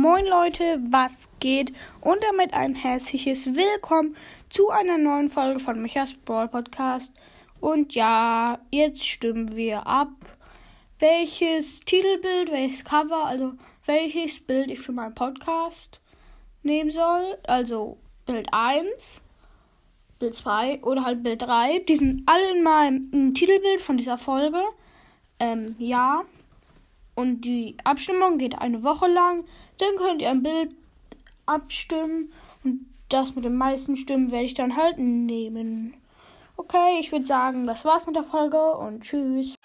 Moin Leute, was geht? Und damit ein herzliches Willkommen zu einer neuen Folge von Michas Brawl Podcast. Und ja, jetzt stimmen wir ab, welches Titelbild, welches Cover, also welches Bild ich für meinen Podcast nehmen soll. Also Bild 1, Bild 2 oder halt Bild 3. Die sind alle in meinem Titelbild von dieser Folge. Ähm, ja. Und die Abstimmung geht eine Woche lang. Dann könnt ihr ein Bild abstimmen. Und das mit den meisten Stimmen werde ich dann halt nehmen. Okay, ich würde sagen, das war's mit der Folge und tschüss.